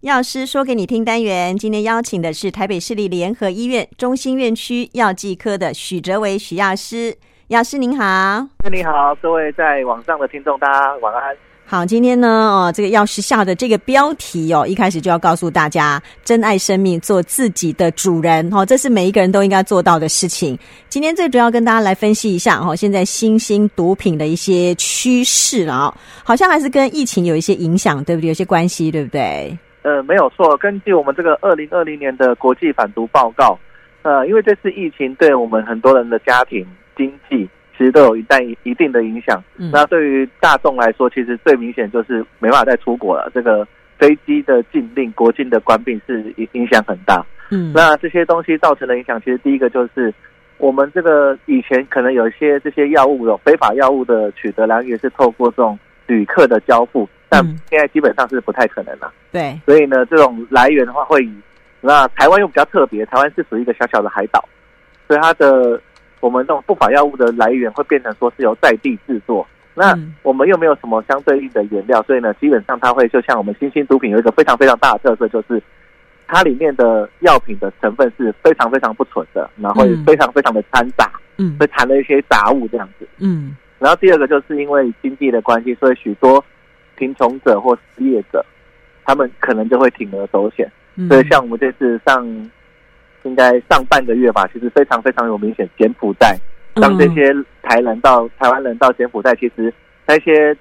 药师说给你听单元，今天邀请的是台北市立联合医院中心院区药剂科的许哲维许药师。药师您好，你好，各位在网上的听众，大家晚安。好，今天呢，哦，这个药师下的这个标题哦，一开始就要告诉大家，珍爱生命，做自己的主人，哦，这是每一个人都应该做到的事情。今天最主要跟大家来分析一下，哦，现在新兴毒品的一些趋势啊，哦，好像还是跟疫情有一些影响，对不对？有些关系，对不对？呃，没有错。根据我们这个二零二零年的国际反毒报告，呃，因为这次疫情对我们很多人的家庭经济其实都有一旦一定的影响。嗯。那对于大众来说，其实最明显就是没办法再出国了。这个飞机的禁令、国境的关闭是影影响很大。嗯。那这些东西造成的影响，其实第一个就是我们这个以前可能有一些这些药物有非法药物的取得来源是透过这种旅客的交付。但现在基本上是不太可能了。对，所以呢，这种来源的话会以那台湾又比较特别，台湾是属于一个小小的海岛，所以它的我们这种不法药物的来源会变成说是由在地制作。那我们又没有什么相对应的原料，所以呢，基本上它会就像我们新兴毒品有一个非常非常大的特色，就是它里面的药品的成分是非常非常不纯的，然后也非常非常的掺杂，嗯，会掺了一些杂物这样子，嗯。然后第二个就是因为经济的关系，所以许多。贫穷者或失业者，他们可能就会铤而走险。嗯、所以，像我们这次上，应该上半个月吧，其实非常非常有明显。柬埔寨，让这些台人到、嗯、台湾人到柬埔寨，其实那些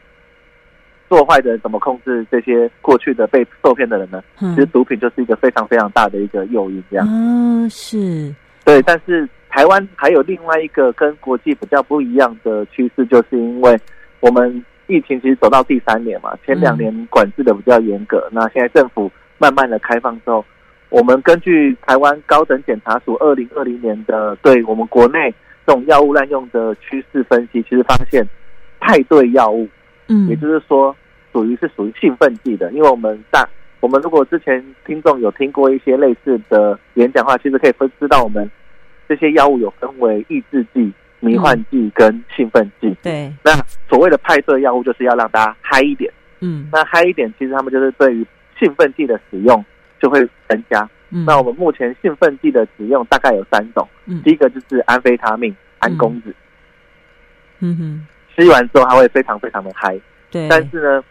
做坏的人怎么控制这些过去的被受骗的人呢？嗯、其实毒品就是一个非常非常大的一个诱因，这样。嗯，是。对，但是台湾还有另外一个跟国际比较不一样的趋势，就是因为我们。疫情其实走到第三年嘛，前两年管制的比较严格，嗯、那现在政府慢慢的开放之后，我们根据台湾高等检察署二零二零年的对我们国内这种药物滥用的趋势分析，其实发现派对药物，嗯，也就是说属于是属于兴奋剂的，因为我们大我们如果之前听众有听过一些类似的演讲的话，其实可以分知道我们这些药物有分为抑制剂。迷幻剂跟兴奋剂，对，那所谓的派对药物就是要让大家嗨一点，嗯，那嗨一点，其实他们就是对于兴奋剂的使用就会增加。嗯，那我们目前兴奋剂的使用大概有三种，嗯，第一个就是安非他命、安公子，嗯。哼，吃完之后它会非常非常的嗨，对，但是呢，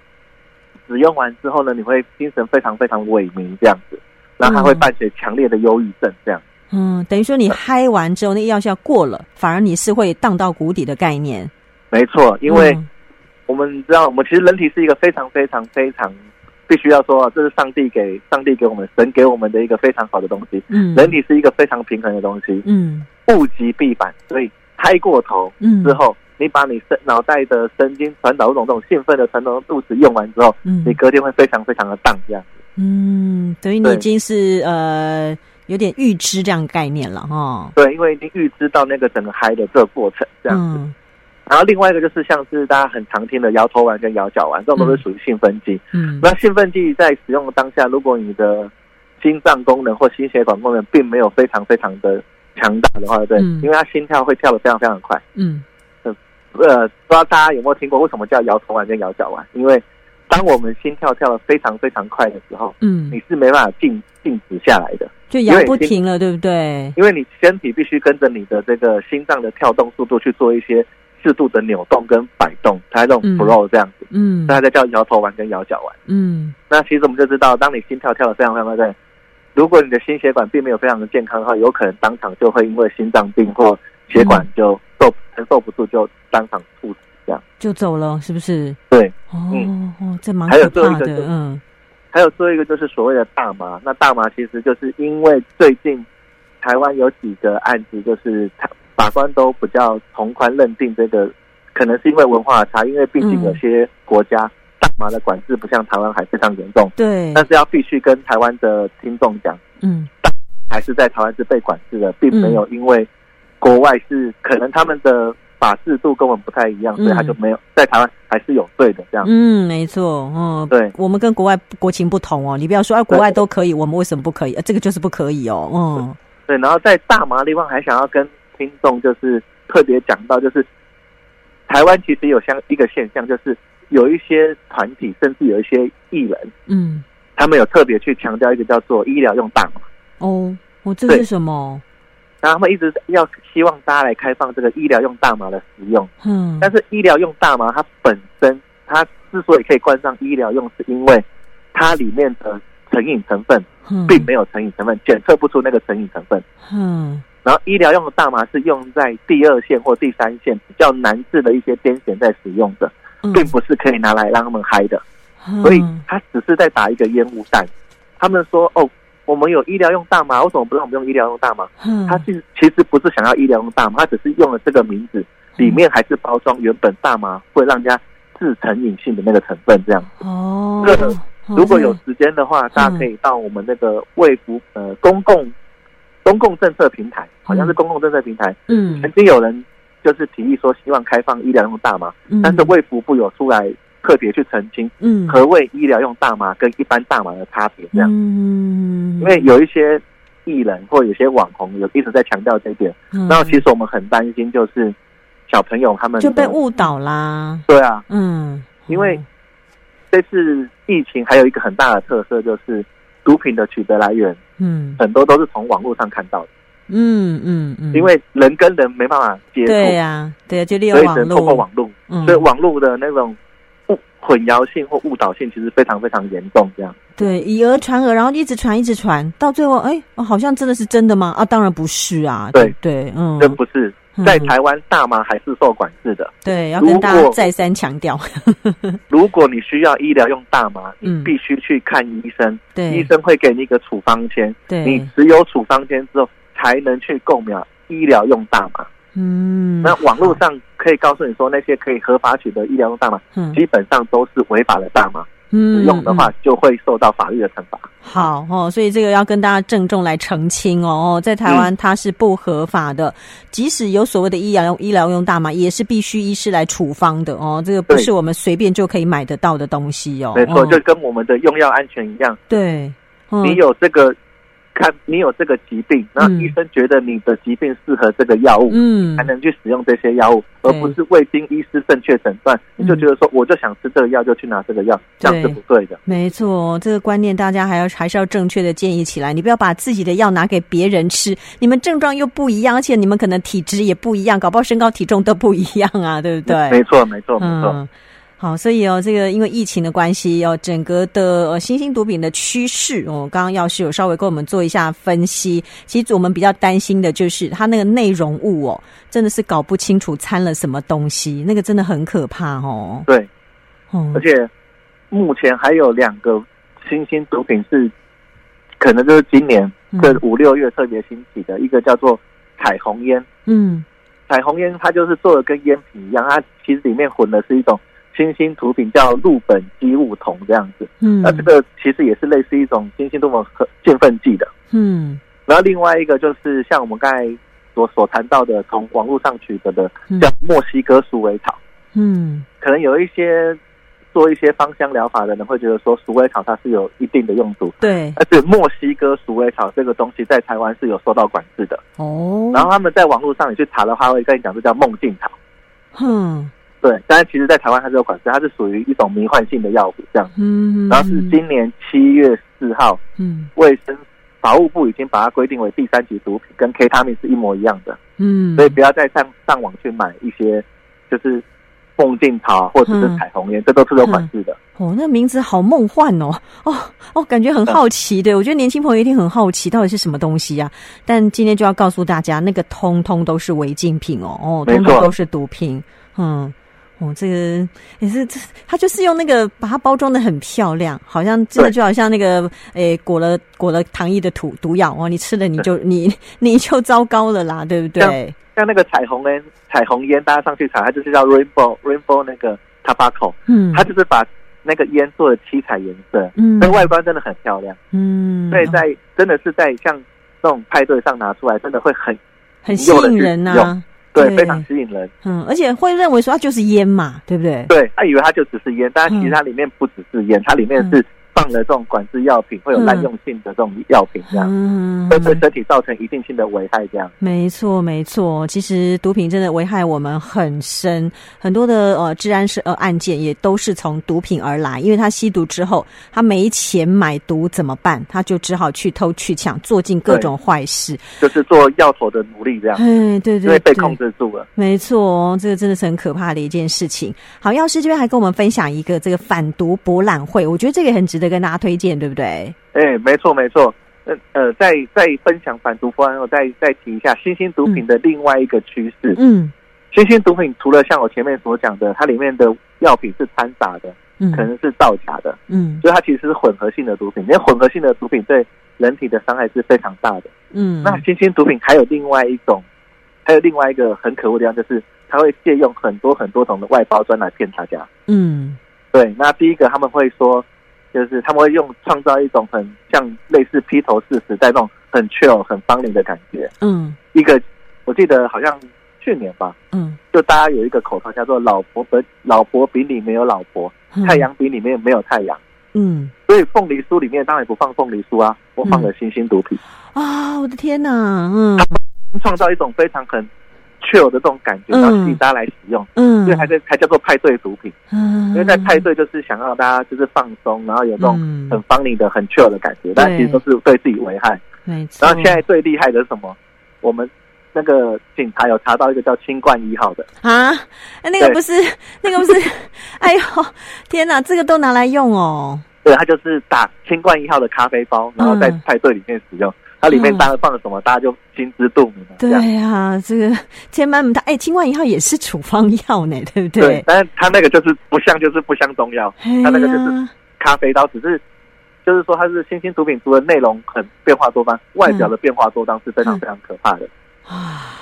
使用完之后呢，你会精神非常非常萎靡这样子，然后还会伴随强烈的忧郁症这样。嗯，等于说你嗨完之后，那药效过了，反而你是会荡到谷底的概念。没错，因为我们知道，我们其实人体是一个非常非常非常必须要说，这是上帝给上帝给我们神给我们的一个非常好的东西。嗯，人体是一个非常平衡的东西。嗯，物极必反，所以嗨过头之后，你把你神脑袋的神经传导这种这种兴奋的传导物质用完之后，嗯，你隔天会非常非常的荡这样子。嗯，等于你已经是呃。有点预知这样概念了哈，对，因为已经预知到那个整个嗨的这个过程这样子。嗯、然后另外一个就是像是大家很常听的摇头丸跟摇脚丸，这种都是属于兴奋剂。嗯，那兴奋剂在使用的当下，如果你的心脏功能或心血管功能并没有非常非常的强大的话，对，嗯、因为它心跳会跳得非常非常快。嗯，呃，不知道大家有没有听过为什么叫摇头丸跟摇脚丸？因为当我们心跳跳的非常非常快的时候，嗯，你是没办法静静止下来的。就摇不停了，对不对？因为你身体必须跟着你的这个心脏的跳动速度去做一些适度的扭动跟摆动，它这种 flow 这样子，嗯，那它在叫摇头丸跟摇脚丸，嗯。那其实我们就知道，当你心跳跳的非常非常快，如果你的心血管并没有非常的健康的话，有可能当场就会因为心脏病或血管就受承受不住，就当场猝死这样，就走了，是不是？对，哦哦，这蛮可怕的，嗯。还有最后一个就是所谓的大麻，那大麻其实就是因为最近台湾有几个案子，就是法官都比较从宽认定这个，可能是因为文化差，因为毕竟有些国家大麻的管制不像台湾还非常严重，对。但是要必须跟台湾的听众讲，嗯，大还是在台湾是被管制的，并没有因为国外是可能他们的。法制度跟我们不太一样，所以他就没有在台湾还是有罪的这样。嗯，没错，嗯，对，我们跟国外国情不同哦。你不要说啊，国外都可以，我们为什么不可以？这个就是不可以哦。嗯，对。然后在大麻地方还想要跟听众就是特别讲到，就是台湾其实有像一个现象，就是有一些团体甚至有一些艺人，嗯，他们有特别去强调一个叫做医疗用大麻。哦，我这是什么？然后他们一直要希望大家来开放这个医疗用大麻的使用。嗯，但是医疗用大麻它本身，它之所以可以冠上医疗用，是因为它里面的成瘾成分并没有成瘾成分，检测不出那个成瘾成分。嗯，然后医疗用的大麻是用在第二线或第三线比较难治的一些癫痫在使用的，并不是可以拿来让他们嗨的。所以他只是在打一个烟雾弹。他们说：“哦，我们有医疗用大麻，为什么不让我们用医疗用大麻？”嗯他其实其实不是想要医疗用大麻，他只是用了这个名字，里面还是包装原本大麻会让人家致成瘾性的那个成分。这样哦。这个如果有时间的话，大家可以到我们那个卫福呃公共公共政策平台，好像是公共政策平台。嗯。曾经有人就是提议说希望开放医疗用大麻，但是卫福部有出来。特别去澄清，嗯，何谓医疗用大麻跟一般大麻的差别？这样，嗯，因为有一些艺人或有些网红有一直在强调这一点，然后其实我们很担心，就是小朋友他们就被误导啦。对啊，嗯，因为这次疫情还有一个很大的特色，就是毒品的取得来源，嗯，很多都是从网络上看到的，嗯嗯嗯，因为人跟人没办法接触，对呀，对，就利用网络，所以只能透过网络，所以网络的那种。混淆性或误导性其实非常非常严重，这样对，以讹传讹，然后一直传一直传，到最后，哎，好像真的是真的吗？啊，当然不是啊，对对，嗯，真不是，在台湾大麻还是受管制的，对，要跟大家再三强调。如果你需要医疗用大麻，你必须去看医生，对，医生会给你一个处方签，对，你只有处方签之后，才能去购买医疗用大麻。嗯，那网络上可以告诉你说，那些可以合法取得医疗用大麻，嗯，基本上都是违法的大麻。嗯，使用的话就会受到法律的惩罚。好哦，所以这个要跟大家郑重来澄清哦，在台湾它是不合法的，即使有所谓的医疗用医疗用大麻，也是必须医师来处方的哦，这个不是我们随便就可以买得到的东西哦。没错，就跟我们的用药安全一样。对，你有这个。看你有这个疾病，那医生觉得你的疾病适合这个药物，嗯，才能去使用这些药物，而不是未经医师正确诊断，你就觉得说我就想吃这个药就去拿这个药，这样是不对的。没错，这个观念大家还要还是要正确的建议起来。你不要把自己的药拿给别人吃，你们症状又不一样，而且你们可能体质也不一样，搞不好身高体重都不一样啊，对不对？没错，没错，没错。好，所以哦，这个因为疫情的关系哦，整个的呃新兴毒品的趋势哦，刚刚药师有稍微跟我们做一下分析。其实我们比较担心的就是它那个内容物哦，真的是搞不清楚掺了什么东西，那个真的很可怕哦。对，哦，而且目前还有两个新兴毒品是可能就是今年这五六月特别兴起的，嗯、一个叫做彩虹烟。嗯，彩虹烟它就是做的跟烟品一样，它其实里面混的是一种。新兴毒品叫氯苯基戊酮这样子，嗯，那这个其实也是类似一种新兴毒品和兴奋剂的，嗯，然后另外一个就是像我们刚才所所谈到的，从网络上取得的叫墨西哥鼠尾草，嗯，可能有一些做一些芳香疗法的人会觉得说鼠尾草它是有一定的用途，对，但是墨西哥鼠尾草这个东西在台湾是有受到管制的，哦，然后他们在网络上你去查的话，会跟你讲这叫梦境草，嗯。对，但是其实，在台湾它是有款式，它是属于一种迷幻性的药物这样。嗯，然后是今年七月四号，嗯，卫生法务部已经把它规定为第三级毒品，跟 K 他命是一模一样的。嗯，所以不要再上上网去买一些，就是梦境草或者是彩虹烟，嗯、这都是有管制的。哦，那名字好梦幻哦！哦哦，感觉很好奇。对，我觉得年轻朋友一定很好奇，到底是什么东西啊？但今天就要告诉大家，那个通通都是违禁品哦，哦，通通都是毒品。嗯。哦，这个也是，这他就是用那个把它包装的很漂亮，好像真的就好像那个诶裹了裹了糖衣的毒毒药哦，你吃了你就你你就糟糕了啦，对不对？像，像那个彩虹烟，彩虹烟大家上去查，它就是叫 rainbow rainbow 那个 tobacco，嗯，它就是把那个烟做的七彩颜色，嗯，那外观真的很漂亮，嗯，所以在真的是在像那种派对上拿出来，真的会很很吸引人呐、啊。对，非常吸引人。嗯，而且会认为说它就是烟嘛，对不对？对，他以为它就只是烟，但其实它里面不只是烟，它里面是放了这种管制药品，会有滥用性的这种药品，这样，嗯，会对身体造成一定性的危害，这样。没错，没错。其实毒品真的危害我们很深，很多的呃治安是呃案件也都是从毒品而来，因为他吸毒之后，他没钱买毒怎么办？他就只好去偷去抢，做尽各种坏事，就是做药头的奴隶这样。哎，对对，对，因为被控制住了。没错，这个真的是很可怕的一件事情。好，药师这边还跟我们分享一个这个反毒博览会，我觉得这个也很值得跟大家推荐，对不对？哎，没错没错。呃呃，在在分享反毒方案，我再再提一下新兴毒品的另外一个趋势。嗯，新兴毒品除了像我前面所讲的，它里面的药品是掺杂的，嗯，可能是造假的，嗯，所以它其实是混合性的毒品。因为混合性的毒品对人体的伤害是非常大的。嗯，那新兴毒品还有另外一种，还有另外一个很可恶的地方，就是它会借用很多很多种的外包装来骗大家。嗯，对。那第一个他们会说。就是他们会用创造一种很像类似披头士时代那种很 chill 很 funny 的感觉。嗯，一个我记得好像去年吧。嗯，就大家有一个口号叫做“老婆本老婆饼里没有老婆，太阳饼里面没有太阳”。嗯，所以凤梨酥里面当然不放凤梨酥啊，我放了星星毒品。啊，我的天哪！嗯，创造一种非常很。确有的这种感觉，然后吸引大家来使用，嗯，所以还在还叫做派对毒品，嗯，因为在派对就是想要大家就是放松，然后有这种很 funny 的、很 chill 的感觉，但其实都是对自己危害。没错。然后现在最厉害的是什么？我们那个警察有查到一个叫新冠一号的啊，那个不是，那个不是，哎呦，天哪，这个都拿来用哦。对，他就是打新冠一号的咖啡包，然后在派对里面使用。它里面当然放了什么，大家就心知肚明了。对呀，这个千万它哎，清冠一号也是处方药呢，对不对？对，但是它那个就是不像，就是不像中药，它那个就是咖啡刀，只是就是说它是新兴毒品，除了内容很变化多端，外表的变化多端是非常非常可怕的啊。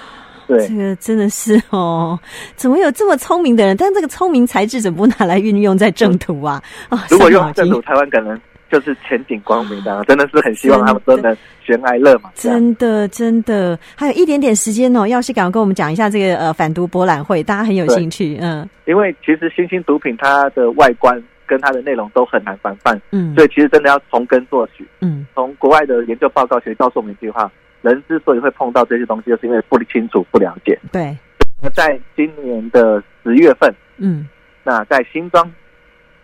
对，这个真的是哦，怎么有这么聪明的人？但这个聪明才智怎么不拿来运用在正途啊？啊，如果用正途，台湾可能。就是前景光明的，真的是很希望他们都能悬崖勒马。真的，真的，还有一点点时间哦，要是赶快跟我们讲一下这个呃反毒博览会，大家很有兴趣。嗯，因为其实新兴毒品它的外观跟它的内容都很难防范，嗯，所以其实真的要从根做起。嗯，从国外的研究报告其实告诉我们一句话：人之所以会碰到这些东西，就是因为不清楚、不了解。对。那在今年的十月份，嗯，那在新庄。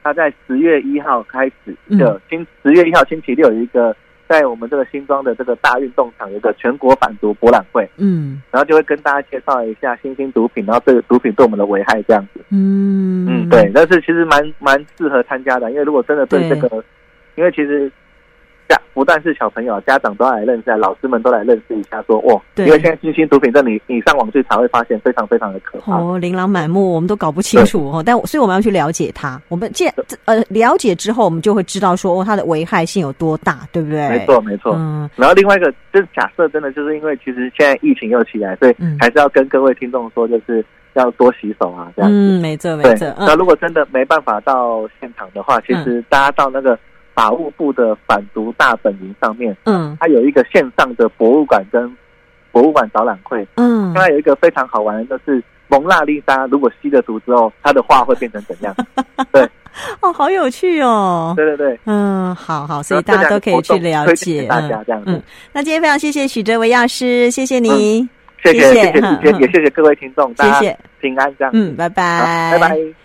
他在十月一号开始的星，十月一号星期六有一个在我们这个新庄的这个大运动场有一个全国反毒博览会，嗯，然后就会跟大家介绍一下新兴毒品，然后这个毒品对我们的危害这样子，嗯。嗯，对，但是其实蛮蛮适合参加的，因为如果真的对这个，因为其实。不但是小朋友，家长都来认识，老师们都来认识一下，说哦，对因为现在新兴毒品，这你你上网去查会发现非常非常的可怕哦，琳琅满目，我们都搞不清楚哦。但所以我们要去了解它。我们既然呃了解之后，我们就会知道说哦，它的危害性有多大，对不对？没错，没错。嗯。然后另外一个就是假设，真的就是因为其实现在疫情又起来，所以还是要跟各位听众说，就是要多洗手啊，这样子。嗯，没错，没错。那如果真的没办法到现场的话，其实大家到那个。法务部的反毒大本营上面，嗯，它有一个线上的博物馆跟博物馆导览会，嗯，它有一个非常好玩的，就是蒙娜丽莎如果吸了毒之后，她的画会变成怎样？对，哦，好有趣哦！对对对，嗯，好好，所以大家都可以去了解，大家这样子。嗯，那今天非常谢谢许哲维药师，谢谢你，谢谢谢谢，也谢谢各位听众，谢谢。平安这样，嗯，拜拜，拜拜。